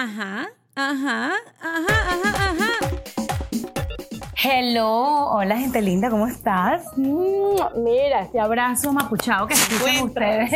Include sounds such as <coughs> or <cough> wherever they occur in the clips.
Ajá, ajá, ajá, ajá, ajá. Hello, hola gente linda, ¿cómo estás? Mm, Mira, este abrazo mapuchado que escuchan ustedes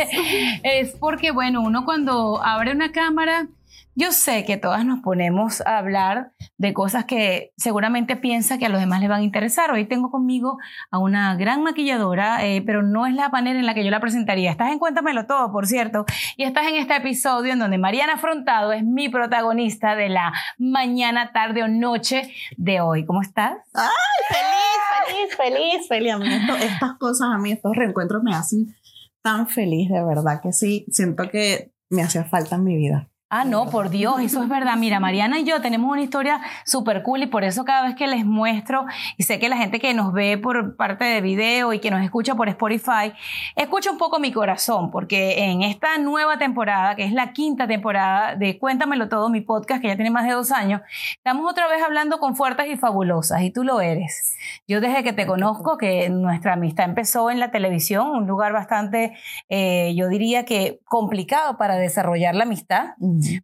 es porque, bueno, uno cuando abre una cámara, yo sé que todas nos ponemos a hablar de cosas que seguramente piensa que a los demás les van a interesar. Hoy tengo conmigo a una gran maquilladora, eh, pero no es la manera en la que yo la presentaría. Estás en Cuéntamelo Todo, por cierto, y estás en este episodio en donde Mariana Afrontado es mi protagonista de la mañana, tarde o noche de hoy. ¿Cómo estás? ¡Ay, feliz, feliz, feliz, feliz! A mí esto- estas cosas, a mí estos reencuentros me hacen tan feliz, de verdad que sí. Siento que me hacía falta en mi vida. Ah, no, por Dios, eso es verdad. Mira, Mariana y yo tenemos una historia súper cool y por eso cada vez que les muestro, y sé que la gente que nos ve por parte de video y que nos escucha por Spotify, escucha un poco mi corazón, porque en esta nueva temporada, que es la quinta temporada de Cuéntamelo Todo, mi podcast, que ya tiene más de dos años, estamos otra vez hablando con fuertes y fabulosas, y tú lo eres. Yo desde que te conozco, que nuestra amistad empezó en la televisión, un lugar bastante, eh, yo diría que complicado para desarrollar la amistad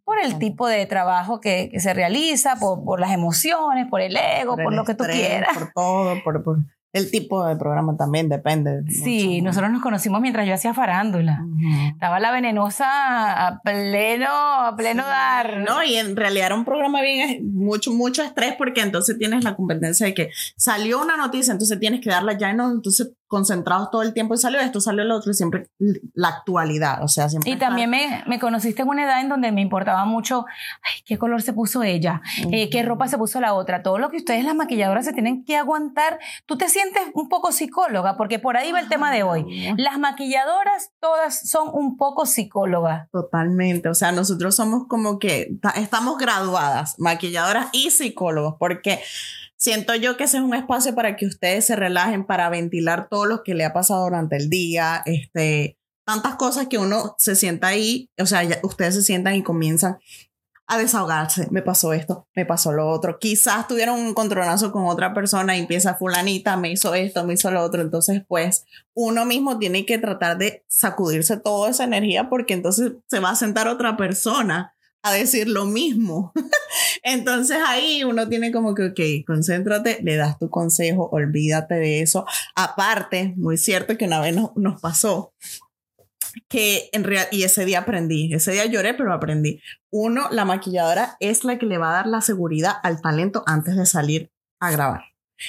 por el tipo de trabajo que, que se realiza, por, por las emociones, por el ego, por, el lo que tú estrés, quieras. Por todo, por, por el tipo de programa también depende. Sí, mucho. nosotros nos conocimos mientras yo hacía farándula. Estaba la venenosa a pleno, a pleno dar. No, y en realidad era un programa bien, mucho, mucho estrés porque entonces tienes la competencia de que salió una noticia, entonces tienes que darla ya, no, entonces concentrados todo el tiempo y salió esto, salió lo otro y siempre la actualidad, o sea, siempre. Y estar- también me, me conociste en una edad en donde me importaba mucho ay, qué color se puso ella, eh, qué ropa se puso la otra, todo lo que ustedes las maquilladoras se tienen que aguantar. Tú te sientes un poco psicóloga, porque por ahí va el tema de hoy. Las maquilladoras todas son un poco psicólogas. Totalmente, o sea, nosotros somos como que ta- estamos graduadas, maquilladoras y psicólogos, porque siento yo que ese es un espacio para que ustedes se relajen, para ventilar todo lo que le ha pasado durante el día, este, tantas cosas que uno se sienta ahí, o sea, ustedes se sientan y comienzan a desahogarse, me pasó esto, me pasó lo otro, quizás tuvieron un controlazo con otra persona y empieza fulanita, me hizo esto, me hizo lo otro, entonces pues uno mismo tiene que tratar de sacudirse toda esa energía porque entonces se va a sentar otra persona a decir lo mismo. <laughs> entonces ahí uno tiene como que, ok, concéntrate, le das tu consejo, olvídate de eso. Aparte, muy cierto que una vez nos, nos pasó que en real, y ese día aprendí, ese día lloré, pero aprendí. Uno, la maquilladora es la que le va a dar la seguridad al talento antes de salir a grabar.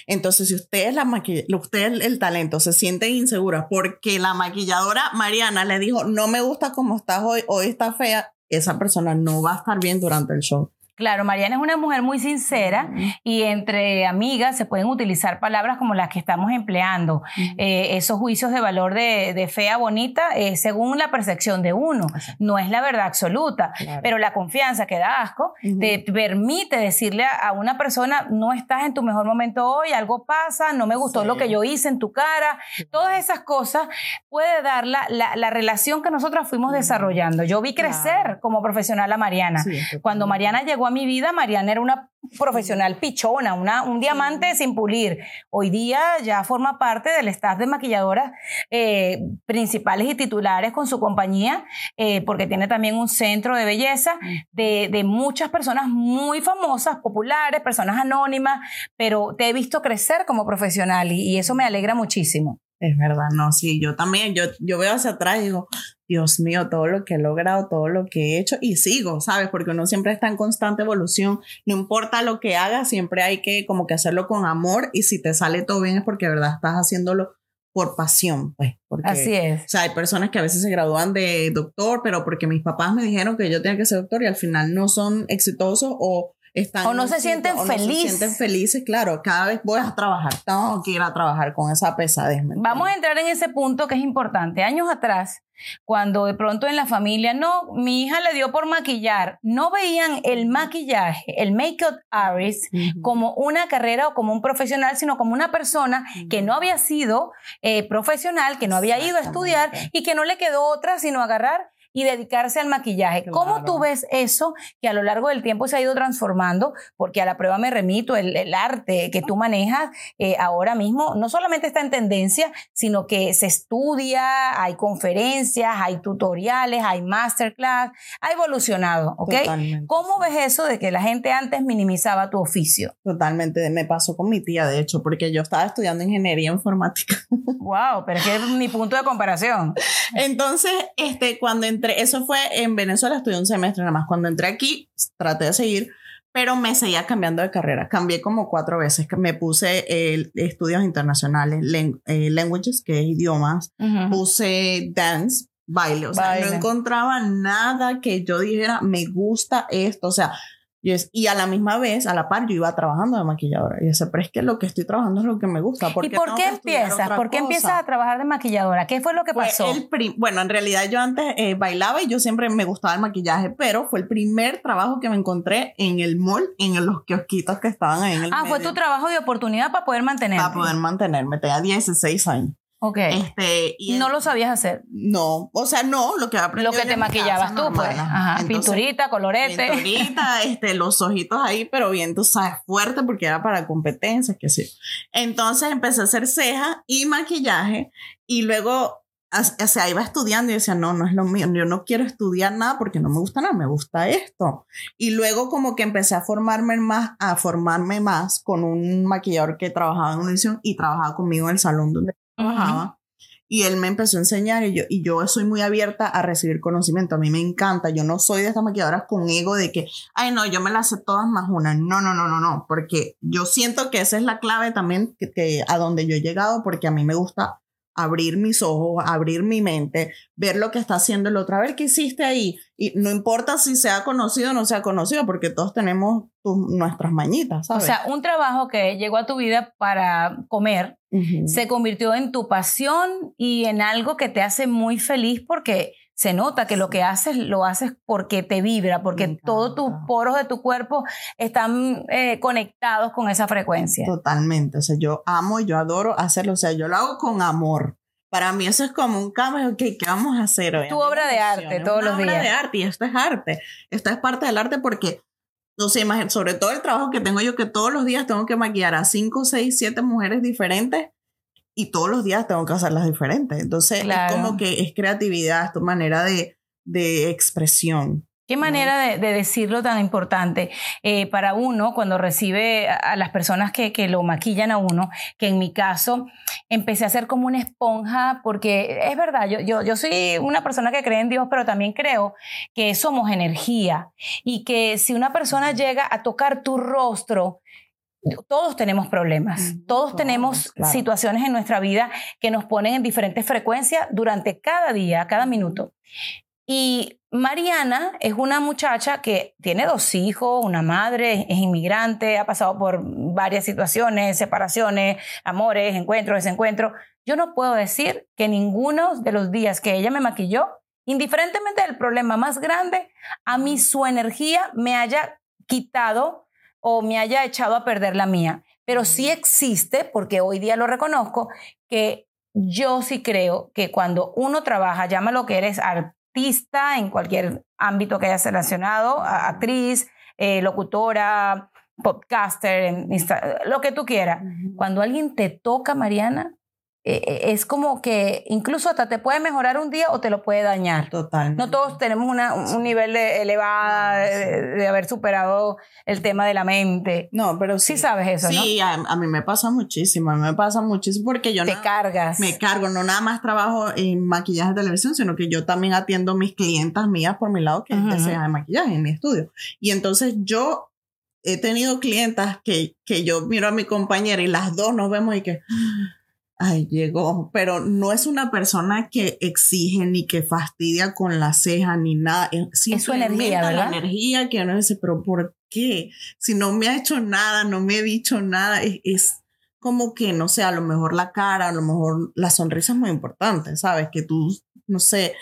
Entonces, si ustedes la maquilla, usted el, el talento se sienten inseguras porque la maquilladora Mariana le dijo, no me gusta cómo estás hoy, hoy está fea, esa persona no va a estar bien durante el show. Claro, Mariana es una mujer muy sincera y entre amigas se pueden utilizar palabras como las que estamos empleando. Eh, esos juicios de valor de, de fea, bonita, eh, según la percepción de uno. No es la verdad absoluta, Claro. pero la confianza que da asco te permite decirle a, a una persona, no estás en tu mejor momento hoy, algo pasa, no me gustó Sí. lo que yo hice en tu cara. Todas esas cosas puede dar la, la- la relación que nosotros fuimos desarrollando. Yo vi crecer como profesional a Mariana. Sí, Cuando Mariana llegó a mi vida, Mariana era una profesional pichona, una, un diamante sin pulir. Hoy día ya forma parte del staff de maquilladoras eh, principales y titulares con su compañía, eh, porque tiene también un centro de belleza de, de muchas personas muy famosas, populares, personas anónimas, pero te he visto crecer como profesional y, y eso me alegra muchísimo. Es verdad, no, sí, yo también, yo, yo veo hacia atrás y digo, Dios mío, todo lo que he logrado, todo lo que he hecho y sigo, ¿sabes? Porque uno siempre está en constante evolución, no importa lo que hagas, siempre hay que como que hacerlo con amor y si te sale todo bien es porque de verdad estás haciéndolo por pasión, pues. Porque, Así es. O sea, hay personas que a veces se gradúan de doctor, pero porque mis papás me dijeron que yo tenía que ser doctor y al final no son exitosos o están O no se sienten o no se felices. sienten felices, claro, cada vez voy a trabajar, tengo que ir a trabajar con esa pesadez. ¿me Vamos a entrar en ese punto que es importante. Años atrás, cuando de pronto en la familia, no, mi hija le dio por maquillar, no veían el maquillaje, el make-up artist, como una carrera o como un profesional, sino como una persona que no había sido eh, profesional, que no había ido a estudiar y que no le quedó otra sino agarrar y dedicarse al maquillaje. ¿Cómo Claro. tú ves eso que a lo largo del tiempo se ha ido transformando? Porque a la prueba me remito, el, el arte que tú manejas eh, ahora mismo no solamente está en tendencia, sino que se estudia, hay conferencias, hay tutoriales, hay masterclass, ha evolucionado, ¿ok? Totalmente, ¿Cómo ves eso de que la gente antes minimizaba tu oficio? Totalmente, me pasó con mi tía, de hecho, porque yo estaba estudiando ingeniería informática. Wow, pero es que es mi punto de comparación. <laughs> Entonces, este, cuando entré, eso fue en Venezuela, estudié un semestre nada más. Cuando entré aquí, traté de seguir, pero me seguía cambiando de carrera. Cambié como cuatro veces, me puse eh, estudios internacionales, len- eh, languages, que es idiomas, puse dance, baile, o sea, Baile. no encontraba nada que yo dijera, me gusta esto, o sea, yo es- y a la misma vez, a la par, yo iba trabajando de maquilladora. Y decía, pero es que lo que estoy trabajando es lo que me gusta. ¿Y qué por qué empiezas? ¿Por qué cosa? empiezas a trabajar de maquilladora? ¿Qué fue lo que pasó? bueno, en realidad yo antes eh, bailaba y yo siempre me gustaba el maquillaje, pero fue el primer trabajo que me encontré en el mall, en los kiosquitos que estaban ahí en el Ah, fue tu trabajo de oportunidad para poder mantenerte. para poder mantenerme. Tenía 16 años. Ok. Este, y no el- lo sabías hacer. No, o sea, no, lo que aprendí Lo que te maquillabas tú, pues. Ajá. Pinturita, colorete. Pinturita, <laughs> este, los ojitos ahí, pero bien, tú sabes, fuerte porque era para competencias, que sí. Entonces empecé a hacer cejas y maquillaje y luego, o sea, iba estudiando y decía, no, no es lo mío, yo no quiero estudiar nada porque no me gusta nada, me gusta esto. Y luego como que empecé a formarme más, a formarme más con un maquillador que trabajaba en Univision y trabajaba conmigo en el salón donde trabajaba. Y él me empezó a enseñar y yo, y yo soy muy abierta a recibir conocimiento. A mí me encanta. Yo no soy de estas maquilladoras con ego de que, ay, no, yo me las sé todas más una. No, no, no, no, no. Porque yo siento que esa es la clave también que, que a donde yo he llegado, porque a mí me gusta abrir mis ojos, abrir mi mente, ver lo que está haciendo el otro, a ver qué hiciste ahí. Y no importa si sea conocido o no sea conocido, porque todos tenemos tus- nuestras mañitas, O ¿sabes? sea, un trabajo que llegó a tu vida para comer Se convirtió en tu pasión y en algo que te hace muy feliz porque se nota que lo que haces lo haces porque te vibra, porque todos tus poros de tu cuerpo están eh, conectados con esa frecuencia. Totalmente. O sea, yo amo y yo adoro hacerlo. O sea, yo lo hago con amor. Para mí eso es como un cambio. Ok, ¿qué vamos a hacer hoy? Tu obra de arte todos los obra días. de arte y esto es arte. Esto es parte del arte porque, no sé, sobre todo el trabajo que tengo yo, que todos los días tengo que maquillar a 5, 6, 7 mujeres diferentes y todos los días tengo que hacerlas diferentes. Entonces, Claro. es como que es creatividad, es tu manera de, de expresión. Qué manera de, de decirlo tan importante eh, para uno cuando recibe a, a las personas que, que lo maquillan a uno, que en mi caso empecé a ser como una esponja, porque es verdad, yo, yo, yo soy una persona que cree en Dios, pero también creo que somos energía y que si una persona llega a tocar tu rostro, todos tenemos problemas, todos, tenemos claro. situaciones en nuestra vida que nos ponen en diferentes frecuencias durante cada día, cada minuto. Y Mariana es una muchacha que tiene dos hijos, una madre, es inmigrante, ha pasado por varias situaciones, separaciones, amores, encuentros, desencuentros. Yo no puedo decir que ninguno de los días que ella me maquilló, indiferentemente del problema más grande, a mí su energía me haya quitado o me haya echado a perder la mía. Pero sí existe, porque hoy día lo reconozco, que yo sí creo que cuando uno trabaja, llámalo que eres artista en cualquier ámbito que hayas relacionado, actriz, eh, locutora, podcaster, en Insta- lo que tú quieras. Cuando alguien te toca, Mariana, es como que incluso hasta te puede mejorar un día o te lo puede dañar. Totalmente. No todos tenemos una- un nivel de elevada No, sí. de, de haber superado el tema de la mente. No, pero Sí sí. sabes eso, Sí, a, a mí me pasa muchísimo. A mí me pasa muchísimo porque yo ¿no? Te no- cargas. me cargo, no nada más trabajo en maquillaje de televisión, sino que yo también atiendo mis clientas mías por mi lado, que cejas de maquillaje en mi estudio. Y entonces yo he tenido clientas que, que yo miro a mi compañera y las dos nos vemos y que, ay, llegó, pero no es una persona que exige ni que fastidia con la ceja ni nada. Es, su energía, ¿verdad? La energía que uno dice, pero ¿por qué? Si no me ha hecho nada, no me ha dicho nada, es, es como que, no sé, a lo mejor la cara, a lo mejor la sonrisa es muy importante, ¿sabes? Que tú, no sé,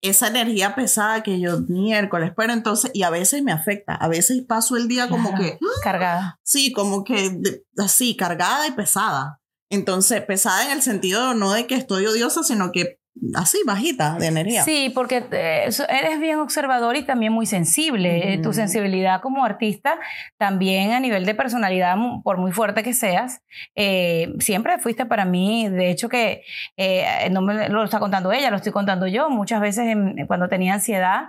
esa energía pesada que yo miércoles, pero entonces, y a veces me afecta, a veces paso el día como Claro. que, Cargada. sí, como que de- así, cargada y pesada. Entonces, pesada en el sentido no de que estoy odiosa, sino que así, bajita de energía. Sí, porque eh, eres bien observador y también muy sensible. Eh, Tu sensibilidad como artista, también a nivel de personalidad, por muy fuerte que seas, eh, siempre fuiste para mí. De hecho, que eh, no me lo está contando ella, lo estoy contando yo. Muchas veces en- cuando tenía ansiedad, mm,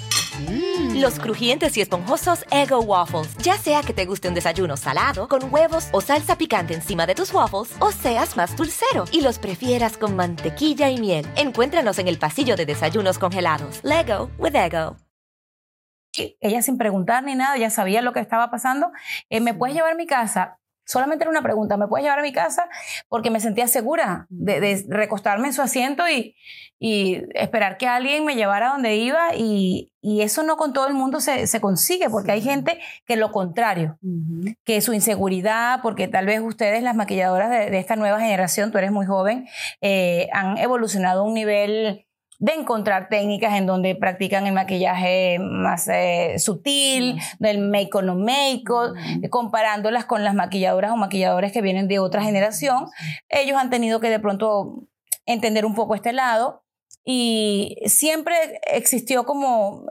Los crujientes y esponjosos Ego Waffles. Ya sea que te guste un desayuno salado, con huevos o salsa picante encima de tus waffles, o seas más dulcero y los prefieras con mantequilla y miel. Encuéntranos en el pasillo de desayunos congelados. Lego with Ego. ella sin preguntar ni nada, ya sabía lo que estaba pasando. Eh, ¿Me puedes llevar a mi casa? Solamente era una pregunta, ¿me puedes llevar a mi casa? Porque me sentía segura de, de recostarme en su asiento y, y esperar que alguien me llevara a donde iba y, y eso no con todo el mundo se, se consigue, porque hay gente que lo contrario, que su inseguridad, porque tal vez ustedes, las maquilladoras de, de esta nueva generación, tú eres muy joven, eh, han evolucionado a un nivel de encontrar técnicas en donde practican el maquillaje más eh, sutil, del make on no make comparándolas con las maquilladoras o maquilladores que vienen de otra generación. Ellos han tenido que de pronto entender un poco este lado y siempre existió como,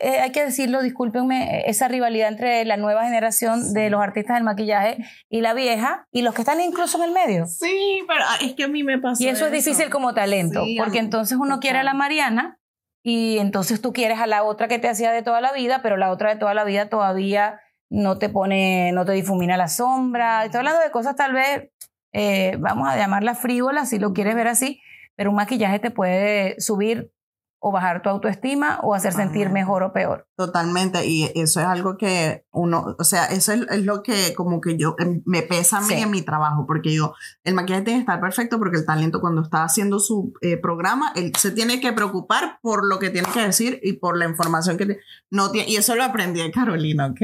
eh, hay que decirlo, discúlpenme, esa rivalidad entre la nueva generación de los artistas del maquillaje y la vieja y los que están incluso en el medio. Sí, pero ah, es que a mí me pasó. Y eso es difícil como talento, Sí, porque entonces uno quiere a la. Mariana y entonces tú quieres a la otra que te hacía de toda la vida, pero la otra de toda la vida todavía no te pone, no te difumina la sombra. Estoy hablando de cosas tal vez, eh, vamos a llamarlas frívolas si lo quieres ver así, pero un maquillaje te puede subir o bajar tu autoestima o hacer sentir Ajá. mejor o peor. Totalmente, y eso es algo que uno, o sea, eso es, es lo que como que yo, em, me pesa a mí Sí. en mi trabajo, porque yo, el maquillaje tiene que estar perfecto porque el talento cuando está haciendo su eh, programa, él se tiene que preocupar por lo que tiene que decir y por la información que no tiene, y eso lo aprendí de Carolina, ¿ok?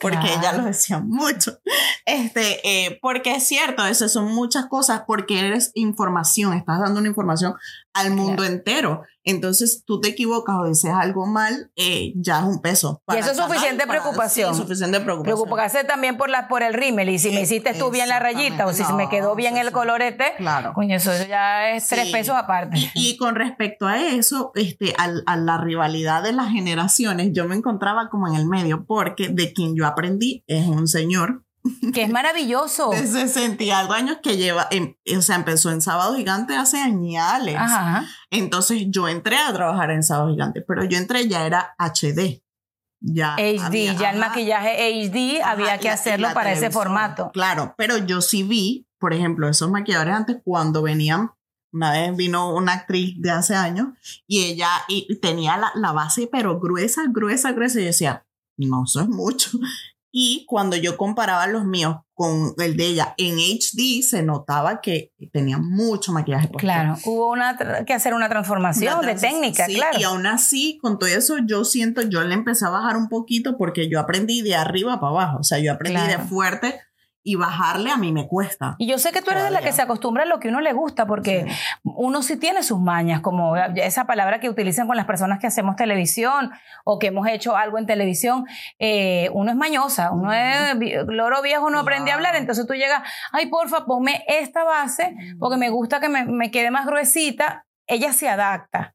Porque Claro. ella lo decía mucho. Este, eh, porque es cierto, eso son muchas cosas, porque eres información, estás dando una información al mundo entero. Entonces tú te equivocas o dices algo mal, eh, ya es un peso. Y eso es suficiente para- preocupación. sí, suficiente preocupación. Preocuparse también por, la, por el rímel y si me hiciste tú bien la rayita o si se me no, quedó bien el colorete, Claro. coño, eso ya es tres pesos aparte. Y, y con respecto a eso, este, al- a, la rivalidad de las generaciones, yo me encontraba como en el medio, porque de quien yo aprendí es un señor que es maravilloso. de 60 y algo años que lleva, en- o sea, empezó en Sábado Gigante hace añales. Ajá. Entonces yo entré a trabajar en Sábado Gigante, pero yo entré ya era HD. Ya HD, había- ya el maquillaje HD Ajá, había que la- hacerlo para ese formato. Claro, pero yo sí vi, por ejemplo, esos maquilladores antes cuando venían, una vez vino una actriz de hace años y ella y tenía la, la base pero gruesa, gruesa, gruesa y yo decía, no, eso es mucho. Y cuando yo comparaba los míos con el de ella en HD, se notaba que tenía mucho maquillaje. puesto. Claro, hubo una, que hacer una transformación Una de técnica, sí, claro. Y aún así, con todo eso, yo siento, yo le empecé a bajar un poquito porque yo aprendí de arriba para abajo. O sea, yo aprendí Claro. de fuerte y bajarle a mí me cuesta. Y yo sé que tú eres de la que se acostumbra a lo que uno le gusta, porque uno sí tiene sus mañas, como esa palabra que utilizan con las personas que hacemos televisión o que hemos hecho algo en televisión. Eh, uno es mañosa, uno es loro viejo, no aprende a hablar, entonces tú llegas, ay, porfa, ponme esta base, porque me gusta que me, me quede más gruesita. Ella se adapta,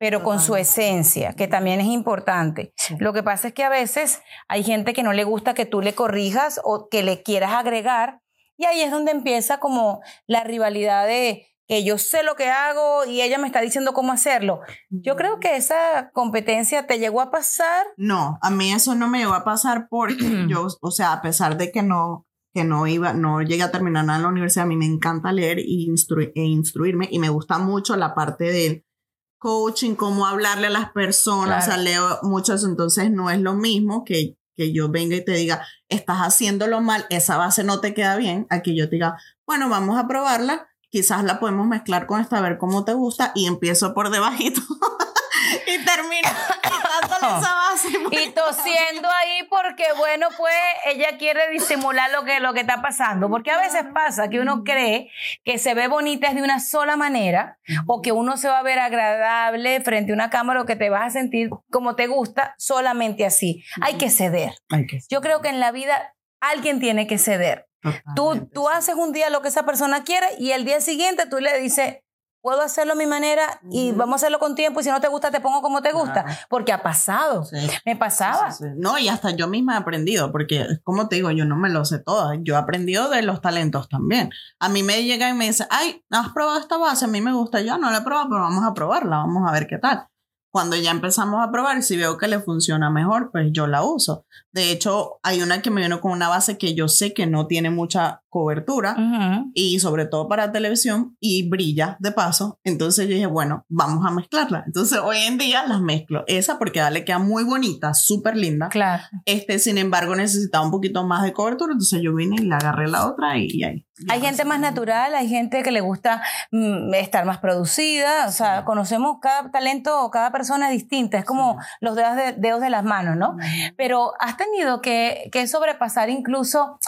pero con su esencia, que también es importante. Sí. Lo que pasa es que a veces hay gente que no le gusta que tú le corrijas o que le quieras agregar y ahí es donde empieza como la rivalidad de que yo sé lo que hago y ella me está diciendo cómo hacerlo. Yo creo que esa competencia te llegó a pasar. No, a mí eso no me llegó a pasar porque <clears throat> yo, o sea, a pesar de que no que no iba, no llegué a terminar nada en la universidad, a mí me encanta leer y instru- e instruirme y me gusta mucho la parte del coaching, cómo hablarle a las personas, Claro. o sea, leo mucho eso, entonces no es lo mismo que, que yo venga y te diga, estás haciéndolo mal, esa base no te queda bien, aquí yo te diga, bueno, vamos a probarla, quizás la podemos mezclar con esta, a ver cómo te gusta y empiezo por debajito. <laughs> y termina quitándole <coughs> esa base. y tosiendo ahí porque bueno pues ella quiere disimular lo que lo que está pasando. Porque a veces pasa que uno cree que se ve bonita es de una sola manera o que uno se va a ver agradable frente a una cámara o que te vas a sentir como te gusta solamente así. Hay que ceder. Que yo creo que en la vida alguien tiene que ceder. Tú totalmente, tú haces un día lo que esa persona quiere y el día siguiente tú le dices puedo hacerlo a mi manera y Ujú. vamos a hacerlo con tiempo y si no te gusta te pongo como te gusta porque ha pasado Sí. me pasaba Sí, sí. No, y hasta yo misma he aprendido, porque como te digo, yo no me lo sé todo. Yo he aprendido de los talentos también. A mí me llega y me dice, ay, ¿has probado esta base? A mí me gusta. Yo no la he probado, pero vamos a probarla, vamos a ver qué tal. Cuando ya empezamos a probar y si veo que le funciona mejor, pues yo la uso. De hecho, hay una que me vino con una base que yo sé que no tiene mucha cobertura y sobre todo para televisión y brilla de paso. Entonces yo dije, bueno, vamos a mezclarla. Entonces hoy en día las mezclo. Esa porque le queda muy bonita, súper linda. Claro. Este, sin embargo, necesitaba un poquito más de cobertura, entonces yo vine y le agarré la otra y, y ahí. Hay gente más natural, hay gente que le gusta mm, estar más producida, o sea, Sí. conocemos cada talento o cada persona distinta, es como los dedos de, dedos de las manos, ¿no? Pero has tenido que, que sobrepasar incluso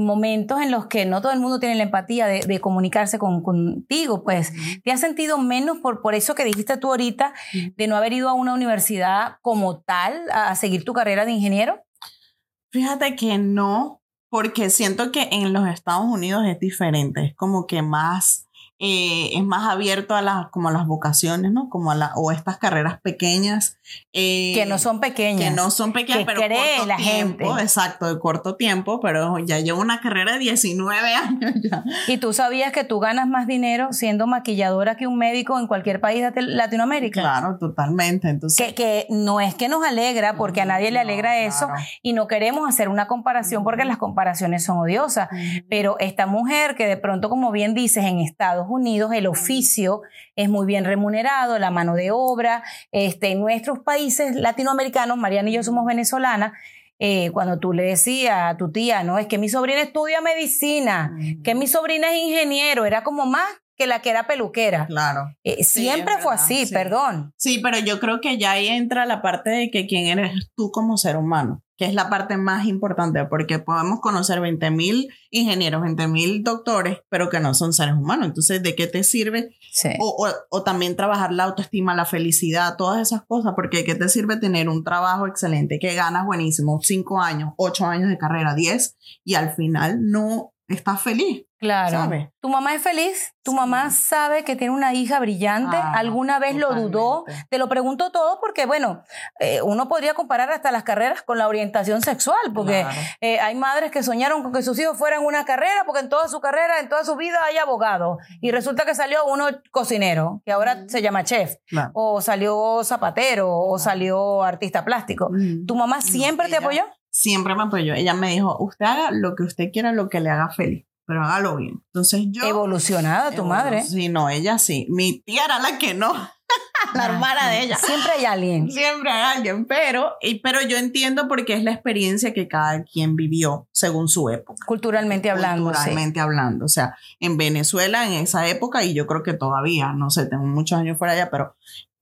momentos en los que no todo el mundo tiene la empatía de, de comunicarse con, contigo, pues. ¿Te has sentido menos por, por eso que dijiste tú ahorita, de no haber ido a una universidad como tal a seguir tu carrera de ingeniero? Fíjate que no, porque siento que en los Estados Unidos es diferente, es como que más, eh, es más abierto a las, como a las vocaciones, ¿no? Como a la, o estas carreras pequeñas. eh, que no son pequeñas. que no son pequeñas, que pero cree corto la tiempo, gente. exacto, de corto tiempo, pero ya llevo una carrera de 19 <laughs> años ya. ¿Y tú sabías que tú ganas más dinero siendo maquilladora que un médico en cualquier país de Latinoamérica? Claro, totalmente. Entonces, Que, que no es que nos alegra, porque a nadie le No, alegra eso, claro. y no queremos hacer una comparación porque las comparaciones son odiosas. Pero esta mujer que de pronto, como bien dices, en Estados Unidos el oficio es muy bien remunerado, la mano de obra, este, en nuestros países latinoamericanos, Mariana y yo somos venezolanas, eh, cuando tú le decías a tu tía, no, es que mi sobrina estudia medicina, que mi sobrina es ingeniero, era como más que la que era peluquera. Claro. Eh, Sí, siempre fue verdad, así, sí. perdón. Sí, pero yo creo que ya ahí entra la parte de que quién eres tú como ser humano, que es la parte más importante, porque podemos conocer 20 mil ingenieros, 20 mil doctores, pero que no son seres humanos. Entonces, ¿de qué te sirve? Sí. O, o- o también trabajar la autoestima, la felicidad, todas esas cosas, porque ¿de qué te sirve tener un trabajo excelente, que ganas buenísimo, 5 años, 8 años de carrera, 10, y al final no estás feliz? Claro. Tu mamá es feliz, tu Sí. mamá sabe que tiene una hija brillante, Ah, alguna vez lo dudó, te lo pregunto todo porque, bueno, eh, uno podría comparar hasta las carreras con la orientación sexual, porque Claro. eh, hay madres que soñaron con que sus hijos fueran una carrera, porque en toda su carrera, en toda su vida hay abogado, y resulta que salió uno cocinero, que ahora se llama chef, Claro. o salió zapatero, o salió artista plástico. Mm. ¿Tu mamá No, siempre te ella- apoyó? Siempre me apoyó. Ella me dijo, usted haga lo que usted quiera, lo que le haga feliz, pero hágalo bien. Entonces yo... Evolucionada tu madre. Sí, no, ella sí. Mi tía era la que no, <laughs> la hermana de ella. Siempre hay alguien. Siempre hay alguien, pero, y, pero yo entiendo porque es la experiencia que cada quien vivió según su época. Culturalmente hablando. sí. Culturalmente hablando. O sea, en Venezuela en esa época, y yo creo que todavía, no sé, tengo muchos años fuera allá, pero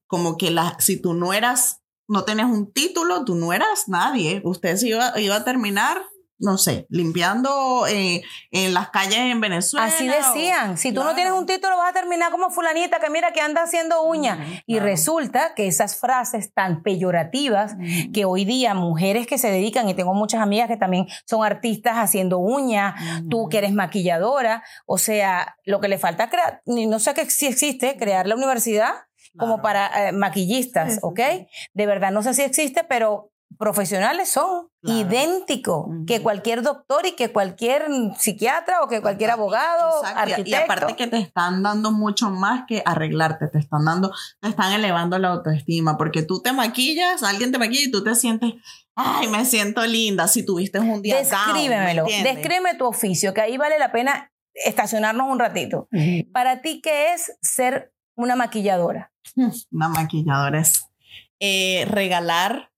como que la, si tú no eras, no tenías un título, tú no eras nadie. Usted se iba, iba a terminar, no sé, limpiando eh, en las calles en Venezuela. Así o- decían, si tú no tienes un título vas a terminar como fulanita que mira que anda haciendo uñas. Ujú, Y claro. resulta que esas frases tan peyorativas que hoy día mujeres que se dedican, y tengo muchas amigas que también son artistas haciendo uñas, tú que eres maquilladora, o sea, lo que le falta crear, no sé que si existe, crear la universidad como Claro. para eh, maquillistas, Sí, ¿ok? sí. De verdad, no sé si existe, pero profesionales son Claro. idénticos Ujú. que cualquier doctor y que cualquier psiquiatra o que cualquier abogado, Exacto, arquitecto. Y aparte que te están dando mucho más que arreglarte, te están dando, te están elevando la autoestima, porque tú te maquillas, alguien te maquilla y tú te sientes, ay, me siento linda, si tuviste un día down, ¿me Descríbemelo, entiendes? descríbeme tu oficio, que ahí vale la pena estacionarnos un ratito. Para ti, ¿qué es ser una maquilladora? <laughs> Una maquilladora es eh, regalar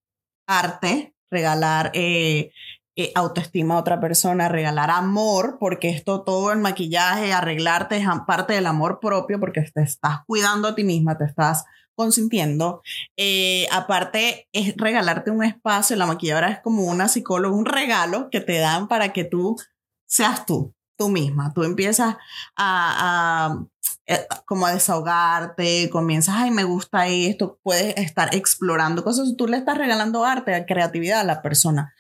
arte, regalar eh, eh, autoestima a otra persona, regalar amor, porque esto todo el maquillaje, arreglarte es parte del amor propio, porque te estás cuidando a ti misma, te estás consintiendo. Aparte, es regalarte un espacio. La maquilladora es como una psicóloga, un regalo que te dan para que tú seas tú, tú misma. Tú empiezas a, como a desahogarte, comienzas, ay, me gusta esto, puedes estar explorando cosas, tú le estás regalando arte, creatividad a la persona.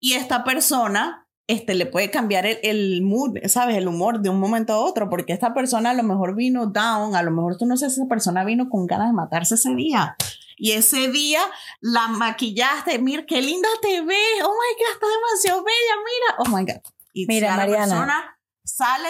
Y esta persona, este, le puede cambiar el, el mood, ¿sabes? El humor de un momento a otro, porque esta persona a lo mejor vino down, a lo mejor tú no sé si esa persona vino con ganas de matarse ese día. Y ese día la maquillaste, mira, qué linda te ves, oh my God, está demasiado bella, mira, oh my God. Y Mira, ya la Mariana. persona sale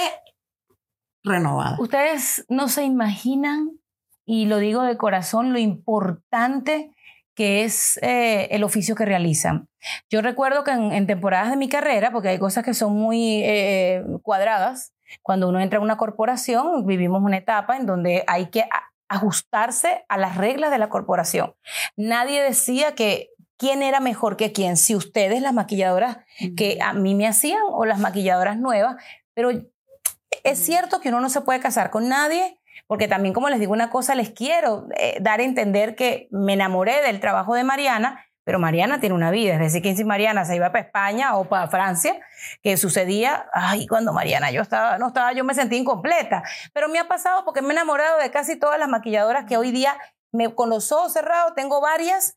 renovada. Ustedes no se imaginan, y lo digo de corazón, lo importante que es eh, el oficio que realizan. Yo recuerdo que en, en, temporadas de mi carrera, porque hay cosas que son muy eh, cuadradas, cuando uno entra a una corporación, vivimos una etapa en donde hay que ajustarse a las reglas de la corporación. Nadie decía que quién era mejor que quién, si ustedes, las maquilladoras que a mí me hacían o las maquilladoras nuevas, pero es cierto que uno no se puede casar con nadie, porque también, como les digo una cosa, les quiero eh, dar a entender que me enamoré del trabajo de Mariana, pero Mariana tiene una vida, es decir, que si Mariana se iba para España o para Francia, que sucedía, ay, cuando Mariana yo estaba, no estaba, yo me sentí incompleta, pero me ha pasado porque me he enamorado de casi todas las maquilladoras que hoy día me, con los ojos cerrados tengo varias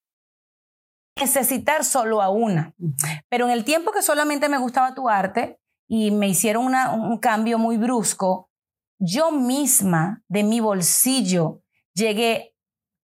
Necesitar solo a una. Pero en el tiempo que solamente me gustaba tu arte y me hicieron una, un cambio muy brusco, yo misma de mi bolsillo llegué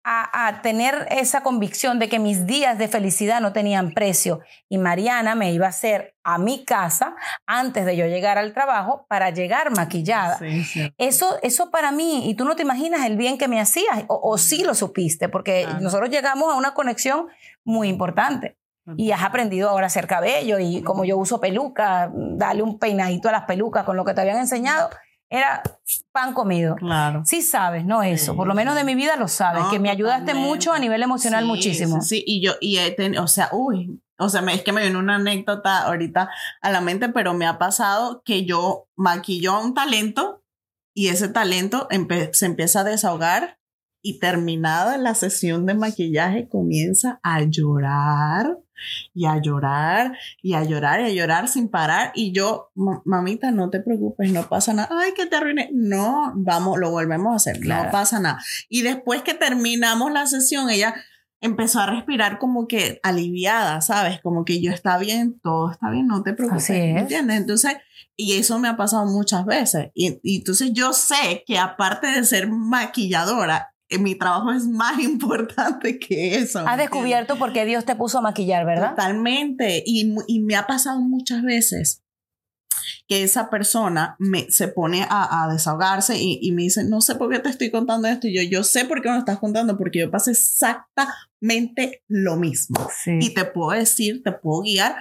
a, a, tener esa convicción de que mis días de felicidad no tenían precio y Mariana me iba a hacer a mi casa antes de yo llegar al trabajo para llegar maquillada. Sí, sí. Eso, eso para mí, y tú no te imaginas el bien que me hacías, o, o sí lo supiste, porque nosotros llegamos a una conexión muy importante. Y has aprendido ahora a hacer cabello y como yo uso peluca, darle un peinadito a las pelucas con lo que te habían enseñado, era pan comido. Claro. Sí sabes, no eso, Sí, por lo menos de mi vida lo sabes, No, que me ayudaste totalmente. mucho a nivel emocional Sí, muchísimo. Sí, sí, y yo, y he tenido, o sea, uy, o sea, me- es que me viene una anécdota ahorita a la mente, pero me ha pasado que yo maquillo a un talento y ese talento empe- se empieza a desahogar y terminada la sesión de maquillaje comienza a llorar y a llorar y a llorar y a llorar sin parar y yo, "Ma- mamita, no te preocupes, no pasa nada, ay, que te arruiné, no, vamos, lo volvemos a hacer, Claro. no pasa nada. Y después que terminamos la sesión, ella empezó a respirar como que aliviada, ¿sabes? Como que yo está bien, todo está bien, no te preocupes, Así es. ¿me ¿entiendes? Entonces, y eso me ha pasado muchas veces. Y, y entonces yo sé que aparte de ser maquilladora, mi trabajo es más <laughs> importante que eso. ¿me Has descubierto por qué Dios te puso a maquillar, ¿verdad? Totalmente. Y, y me ha pasado muchas veces que esa persona me, se pone a, a desahogarse y, y me dice, no sé por qué te estoy contando esto. Y yo, yo sé por qué me lo estás contando, porque yo pasé exactamente lo mismo. Sí. Y te puedo decir, te puedo guiar.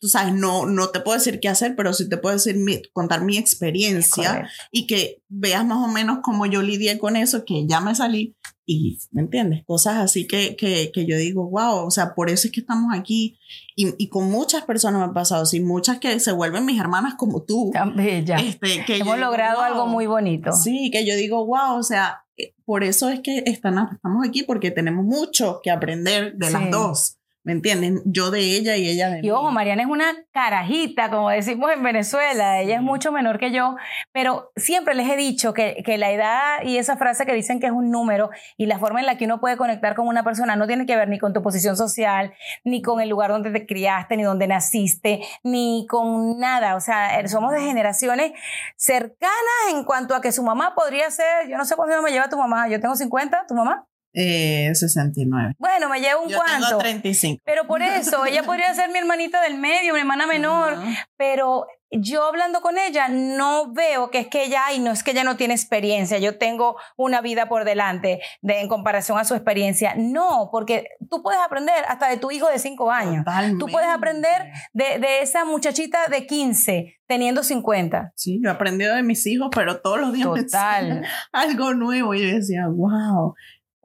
Tú sabes, no, no te puedo decir qué hacer, pero sí te puedo decir mi- contar mi experiencia Correcto. y que veas más o menos cómo yo lidié con eso, que ya me salí y, ¿me entiendes? Cosas así que, que, que yo digo, wow, o sea, por eso es que estamos aquí y, y con muchas personas me ha pasado, así, muchas que se vuelven mis hermanas como tú. Tan bella. Este, que Hemos digo, logrado wow. algo muy bonito. Sí, que yo digo, wow, o sea, eh, por eso es que están, estamos aquí, porque tenemos mucho que aprender de Sí. las dos. ¿Me entienden? Yo de ella y ella de mí. Y ojo, Mariana es una carajita, como decimos en Venezuela. Ella es mucho menor que yo, pero siempre les he dicho que, que, la edad y esa frase que dicen que es un número y la forma en la que uno puede conectar con una persona no tiene que ver ni con tu posición social, ni con el lugar donde te criaste, ni donde naciste, ni con nada. O sea, er, somos de generaciones cercanas en cuanto a que su mamá podría ser, yo no sé cuánto me lleva tu mamá, yo tengo 50, tu mamá. Eh, 69. Bueno, me llevo un Yo cuanto. tengo 35. Pero por eso, ella podría ser mi hermanita del medio, mi hermana menor, Ajá. pero yo hablando con ella no veo que es que ella, ay, no es que ella no tiene experiencia, yo tengo una vida por delante de, en comparación a su experiencia. No, porque tú puedes aprender hasta de tu hijo de 5 años. Tú puedes aprender de, de esa muchachita de 15 teniendo 50. Sí, yo he aprendido de mis hijos, pero todos los días Total. algo nuevo. Y yo decía, wow.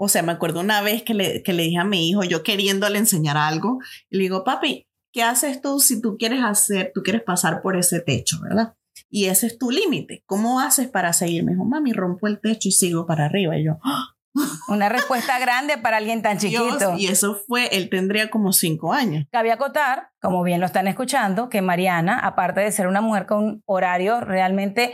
O sea, me acuerdo una vez que le, que le dije a mi hijo, yo queriéndole enseñar algo, le digo, papi, ¿qué haces tú si tú quieres hacer, tú quieres pasar por ese techo, verdad? Y ese es tu límite. ¿Cómo haces para seguir? Me dijo, mami, rompo el techo y sigo para arriba. Y yo, ¡ah! Una respuesta grande para alguien tan chiquito. Dios, y eso fue, él tendría como cinco años. Cabe acotar, como bien lo están escuchando, que Mariana, aparte de ser una mujer con horario realmente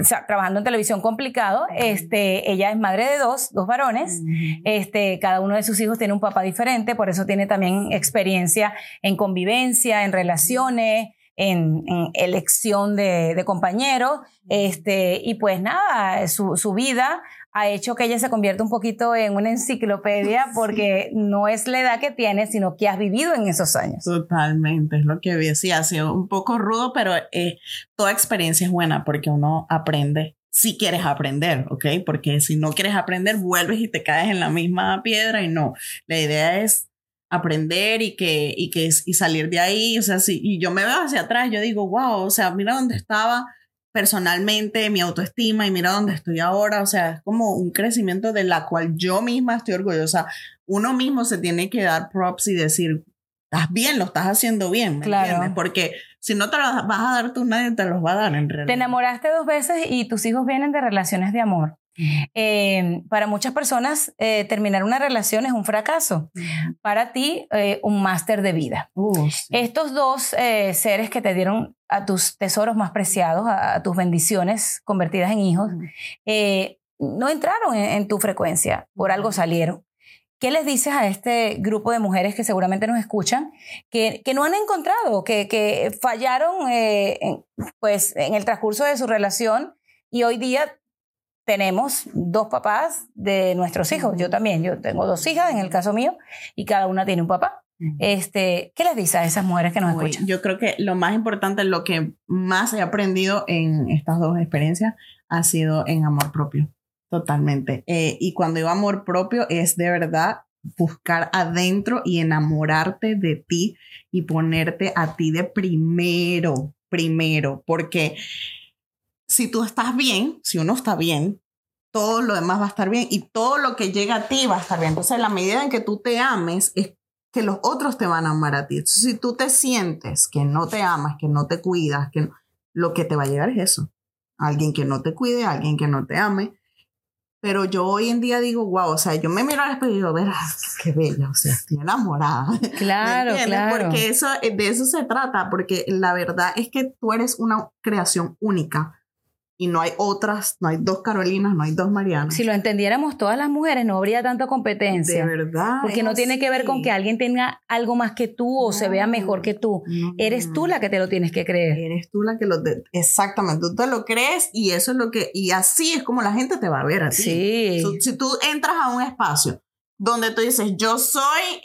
o sea, trabajando en televisión complicado, este, ella es madre de dos, dos varones. Este, cada uno de sus hijos tiene un papá diferente, por eso tiene también experiencia en convivencia, en relaciones, en, en elección de, de compañeros. Este, y pues nada, su, su vida ha hecho que ella se convierta un poquito en una enciclopedia <laughs> porque no es la edad que tiene, sino que has vivido en esos años. Totalmente, es lo que. Sí, ha sido un poco rudo, pero eh, toda experiencia es buena porque uno aprende si quieres aprender, ¿ok? Porque si no quieres aprender, vuelves y te caes en la misma piedra y no. La idea es aprender y que, y que y salir de ahí. O sea, sí, y yo me veo hacia atrás, yo digo, wow, o sea, mira dónde estaba personalmente, mi autoestima y mira dónde estoy ahora. O sea, es como un crecimiento de la cual yo misma estoy orgullosa. Uno mismo se tiene que dar props y decir, estás bien, lo estás haciendo bien, ¿me Claro. entiendes? Porque si no te los vas a dar tú, nadie te los va a dar en realidad. Te enamoraste dos veces y tus hijos vienen de relaciones de amor. Eh, para muchas personas, eh, terminar una relación es un fracaso. Para ti, eh, un máster de vida. Uh, sí. Estos dos eh, seres que te dieron a tus tesoros más preciados, a, a tus bendiciones convertidas en hijos, no entraron en, en tu frecuencia, por algo salieron. ¿Qué les dices a este grupo de mujeres que seguramente nos escuchan, que, que no han encontrado, que, que fallaron eh, en, pues, en el transcurso de su relación y hoy día tenemos dos papás de nuestros hijos? Yo también, yo tengo dos hijas en el caso mío y cada una tiene un papá. Este, ¿Qué les dices a esas mujeres que nos Uy, escuchan? Yo creo que lo más importante, lo que más he aprendido en estas dos experiencias ha sido en amor propio, totalmente. Eh, y cuando digo amor propio es de verdad buscar adentro y enamorarte de ti y ponerte a ti de primero, primero, porque si tú estás bien, si uno está bien, todo lo demás va a estar bien y todo lo que llega a ti va a estar bien. Entonces, la medida en que tú te ames es que los otros te van a amar a ti. Entonces, si tú te sientes que no te amas, que no te cuidas, que no- lo que te va a llegar es eso. Alguien que no te cuide, alguien que no te ame. Pero yo hoy en día digo, wow, o sea, yo me miro al espejo y digo, verás, qué bella, o sea, estoy enamorada. <laughs> ¿Me Claro, claro. Porque eso, de eso se trata, porque la verdad es que tú eres una creación única y no hay otras, no hay dos Carolinas, no hay dos Marianas. Si lo entendiéramos todas las mujeres, no habría tanta de competencia. verdad. Porque no tiene que ver con que alguien tenga algo más que tú o se vea mejor que tú. no, Eres tú la que te lo tienes que creer. Eres tú la que lo... de- Exactamente, tú te lo crees y eso es lo que... Y así es como la gente te va a ver a ti. Sí. So, si tú entras a un espacio donde tú dices, yo soy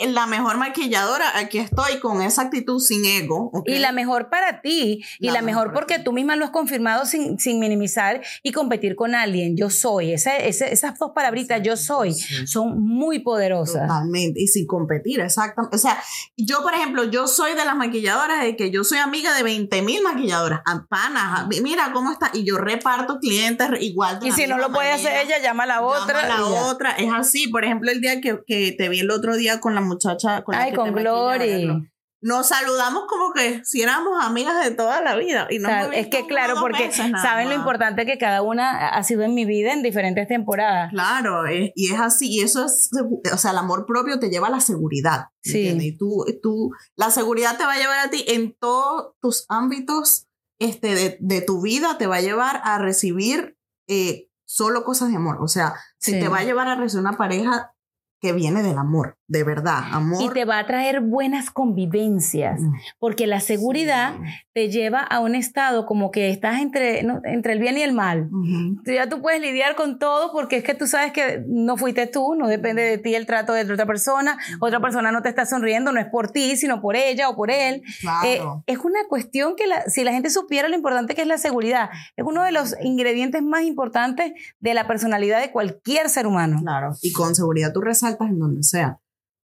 la mejor maquilladora, aquí estoy con esa actitud sin ego. Y la mejor para ti, y La la, mejor porque ti. tú misma lo has confirmado sin, sin minimizar y competir con alguien. Yo soy. Ese- ese- esas dos palabritas, yo soy, Sí. son muy poderosas. Totalmente, y sin competir, exactamente. O sea, yo, por ejemplo, yo soy de las maquilladoras de que yo soy amiga de 20 mil maquilladoras, panas, mira cómo está, y yo reparto clientes igual. de Y si no lo puede hacer ella, llama a la Llama otra. a la otra, es así. Por ejemplo, el día que, que te vi el otro día con la muchacha. Con la Ay, que con Glory. nos saludamos como que si éramos amigas de toda la vida. Y no O sea, es que claro, porque saben lo importante que cada una ha sido en mi vida en diferentes temporadas. Claro, es- y es así, y eso es, o sea, el amor propio te lleva a la seguridad. ¿me Sí. entiendes? Y tú, tú, la seguridad te va a llevar a ti en todos tus ámbitos este, de, de tu vida, te va a llevar a recibir eh, solo cosas de amor. O sea, si Sí. te va a llevar a recibir una pareja que viene del amor, de verdad, amor. Y te va a traer buenas convivencias, Mm. porque la seguridad te lleva a un estado como que estás entre, ¿no? entre el bien y el mal. Ya tú puedes lidiar con todo porque es que tú sabes que no fuiste tú, no depende de ti el trato de otra persona, otra persona no te está sonriendo, no es por ti, sino por ella o por él. Eh, Claro. es una cuestión que la- si la gente supiera lo importante que es la seguridad, es uno de los ingredientes más importantes de la personalidad de cualquier ser humano. Claro, y con seguridad tú resaltas en donde sea.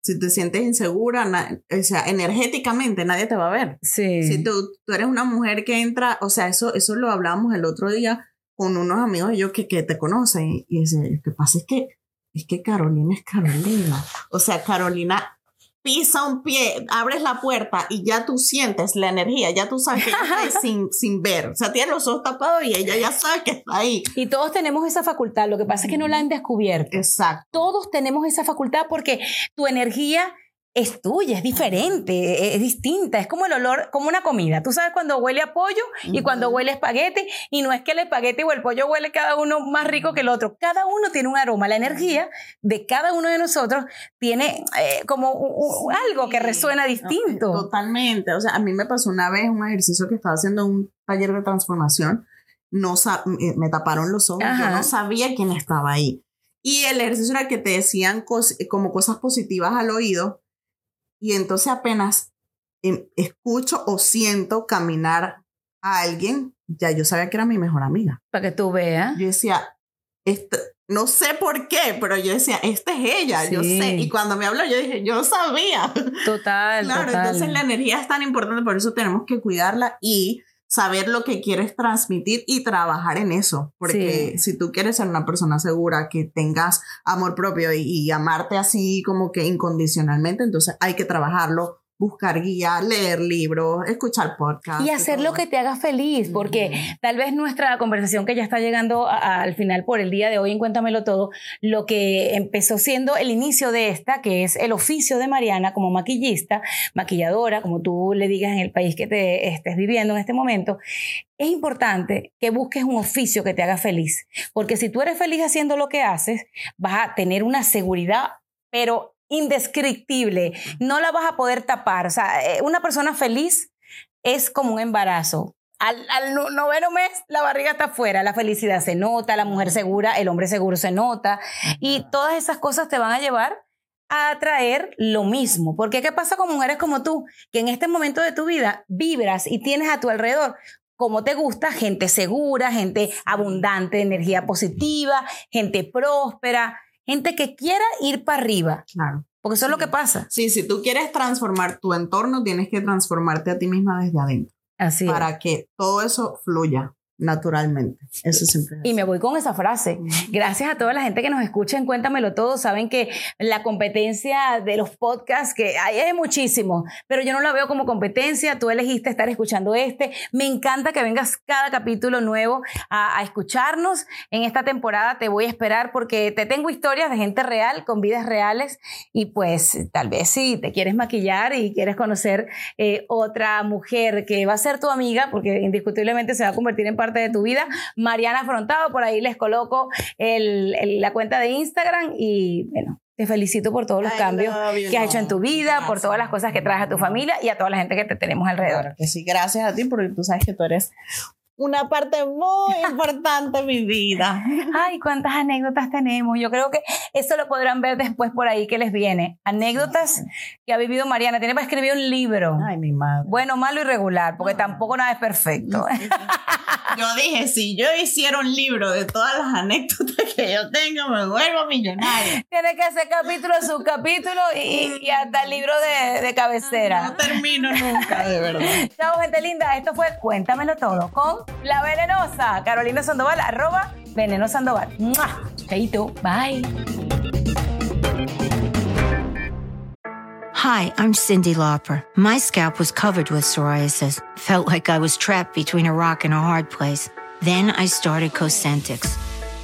Si te sientes insegura, o sea, energéticamente nadie te va a ver. Sí. Si tú, tú eres una mujer que entra, o sea, eso, eso lo hablábamos el otro día con unos amigos de ellos que, que te conocen y dice, lo que pasa es que, es que Carolina es Carolina. O sea, Carolina pisa un pie, abres la puerta y ya tú sientes la energía, ya tú sabes que ella está ahí <laughs> sin, sin ver. O sea, tiene los ojos tapados y ella ya sabe que está ahí. Y todos tenemos esa facultad, lo que pasa es que no la han descubierto. Exacto. Todos tenemos esa facultad porque tu energía es tuya, es diferente, es distinta, es como el olor, como una comida. Tú sabes cuando huele a pollo y cuando huele a espagueti, y no es que el espagueti o el pollo huele cada uno más rico que el otro. Cada uno tiene un aroma. La energía de cada uno de nosotros tiene eh, como algo que resuena distinto. Totalmente. O sea, a mí me pasó una vez un ejercicio que estaba haciendo en un taller de transformación. No sa- me taparon los ojos. Yo no sabía quién estaba ahí. Y el ejercicio era que te decían cos- como cosas positivas al oído. Y entonces apenas em, escucho o siento caminar a alguien, ya yo sabía que era mi mejor amiga. Para que tú veas. Yo decía, este, no sé por qué, pero yo decía, esta es ella, yo Sí. sé. Y cuando me habló, yo dije, yo sabía. Total, <laughs> Claro, total. entonces la energía es tan importante, por eso tenemos que cuidarla y saber lo que quieres transmitir y trabajar en eso. Porque Sí. si tú quieres ser una persona segura, que tengas amor propio y, y amarte así como que incondicionalmente, entonces hay que trabajarlo, buscar guía, leer libros, escuchar podcasts. Y hacer lo que te haga feliz, porque tal vez nuestra conversación que ya está llegando a- a- al final por el día de hoy en Cuéntamelo Todo, lo que empezó siendo el inicio de esta, que es el oficio de Mariana como maquillista, maquilladora, como tú le digas en el país que te estés viviendo en este momento, es importante que busques un oficio que te haga feliz, porque si tú eres feliz haciendo lo que haces, vas a tener una seguridad, pero indescriptible, no la vas a poder tapar. O sea, eh, una persona feliz es como un embarazo. Al, al no- noveno mes la barriga está afuera, la felicidad se nota, la mujer segura, el hombre seguro se nota y todas esas cosas te van a llevar a atraer lo mismo. Porque ¿qué pasa con mujeres como tú? Que en este momento de tu vida vibras y tienes a tu alrededor como te gusta, gente segura, gente abundante de energía positiva, gente próspera, gente que quiera ir para arriba. Claro. Porque eso es lo que pasa. Sí, si tú quieres transformar tu entorno, tienes que transformarte a ti misma desde adentro Así es. para que todo eso fluya naturalmente. Eso siempre es Y me voy con esa frase. Gracias a toda la gente que nos escucha en Cuéntamelo Todo. Saben que la competencia de los podcasts, que hay es muchísimo, pero yo no la veo como competencia. Tú elegiste estar escuchando este. Me encanta que vengas cada capítulo nuevo a, a escucharnos. En esta temporada te voy a esperar porque te tengo historias de gente real, con vidas reales. Y pues tal vez si te quieres maquillar y quieres conocer eh, otra mujer que va a ser tu amiga, porque indiscutiblemente se va a convertir en parte de tu vida, Mariana Afrontado, por ahí les coloco el- el- la cuenta de Instagram y bueno, te felicito por todos los cambios que has hecho en tu vida, por todas las cosas que traes a tu familia y a toda la gente que te tenemos alrededor. Claro que sí, gracias a ti porque tú sabes que tú eres una parte muy <laughs> importante de mi vida. Ay, cuántas anécdotas tenemos. Yo creo que eso lo podrán ver después por ahí que les viene. Anécdotas que ha vivido Mariana. Tiene para escribir un libro. Ay, mi madre. Bueno, malo y regular, porque tampoco nada es perfecto. Yo dije, si yo hiciera un libro de todas las anécdotas que yo tengo, me vuelvo millonaria. Tiene que hacer capítulo, subcapítulo y, y hasta el libro de, de cabecera. No termino nunca, de verdad. <laughs> Chao, gente linda. Esto fue Cuéntamelo Todo con La Venenosa. Carolina Sandoval, arroba Veneno Sandoval. Chaito. Bye. Hi, I'm Cindy Lauper. My scalp was covered with psoriasis. Felt like I was trapped between a rock and a hard place. Then I started Cosentix.